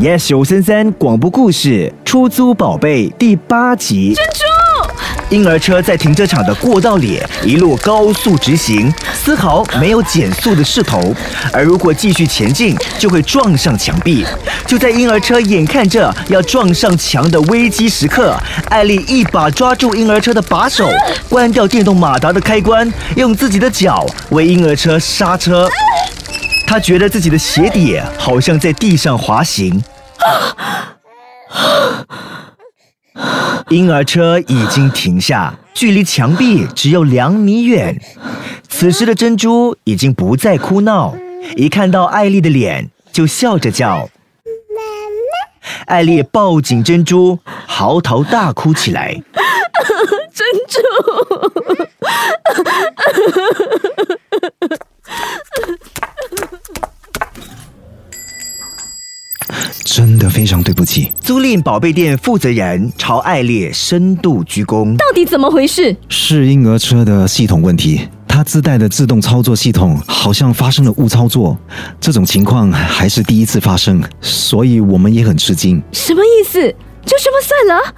Yes 九三三广播故事《出租宝贝》第八集。珍珠。婴儿车在停车场的过道里一路高速直行，丝毫没有减速的势头。而如果继续前进，就会撞上墙壁。就在婴儿车眼看着要撞上墙的危机时刻，艾丽一把抓住婴儿车的把手，关掉电动马达的开关，用自己的脚为婴儿车刹车。他觉得自己的鞋底好像在地上滑行。婴儿车已经停下，距离墙壁只有两米远。此时的珍珠已经不再哭闹，一看到艾丽的脸就笑着叫：“妈妈艾丽抱紧珍珠，嚎啕大哭起来。珍珠。真的非常对不起。租赁宝贝店负责人朝爱烈深度鞠躬。到底怎么回事？是婴儿车的系统问题，它自带的自动操作系统好像发生了误操作。这种情况还是第一次发生，所以我们也很吃惊。什么意思？就这么算了？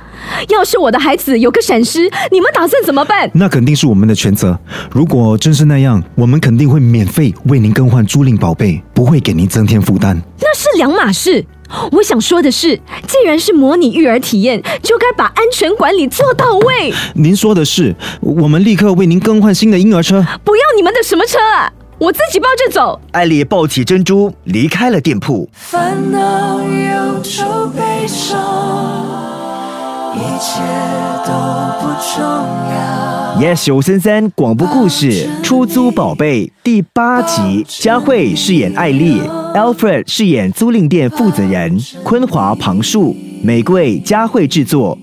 要是我的孩子有个闪失，你们打算怎么办？那肯定是我们的全责。如果真是那样，我们肯定会免费为您更换租赁宝贝，不会给您增添负担。那是两码事。我想说的是，既然是模拟育儿体验，就该把安全管理做到位。您说的是，我们立刻为您更换新的婴儿车。不要你们的什么车啊！我自己抱着走。艾丽抱起珍珠，离开了店铺。烦恼、忧愁、悲伤，一切都不重要。Yes 吴森森广播故事《出租宝贝》第八集，佳慧饰演艾丽，Alfred 饰演租赁店负责人，昆华旁述，玫瑰佳慧制作，